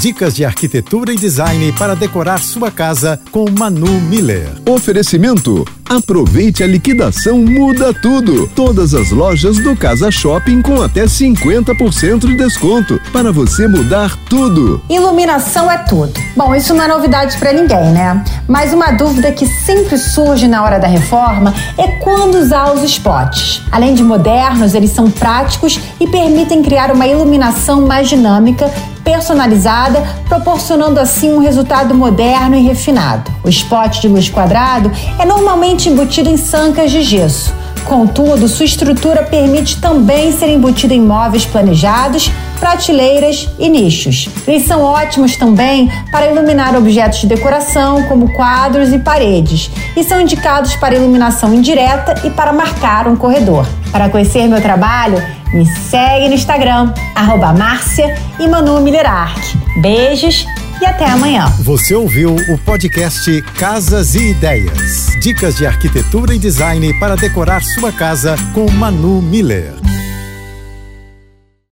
Dicas de arquitetura e design para decorar sua casa com Manu Miller. Oferecimento: aproveite a liquidação muda tudo. Todas as lojas do Casa Shopping com até 50% de desconto para você mudar tudo. Iluminação é tudo. Bom, isso não é novidade para ninguém, né? Mas uma dúvida que sempre surge na hora da reforma é quando usar os spots. Além de modernos, eles são práticos e permitem criar uma iluminação mais dinâmica personalizada, proporcionando assim um resultado moderno e refinado. O spot de luz quadrado é normalmente embutido em sancas de gesso. Contudo, sua estrutura permite também ser embutida em móveis planejados, prateleiras e nichos. Eles são ótimos também para iluminar objetos de decoração, como quadros e paredes, e são indicados para iluminação indireta e para marcar um corredor. Para conhecer meu trabalho, me segue no Instagram, arroba Márcia e Manu Beijos e até amanhã. Você ouviu o podcast Casas e Ideias. Dicas de arquitetura e design para decorar sua casa com Manu Miller.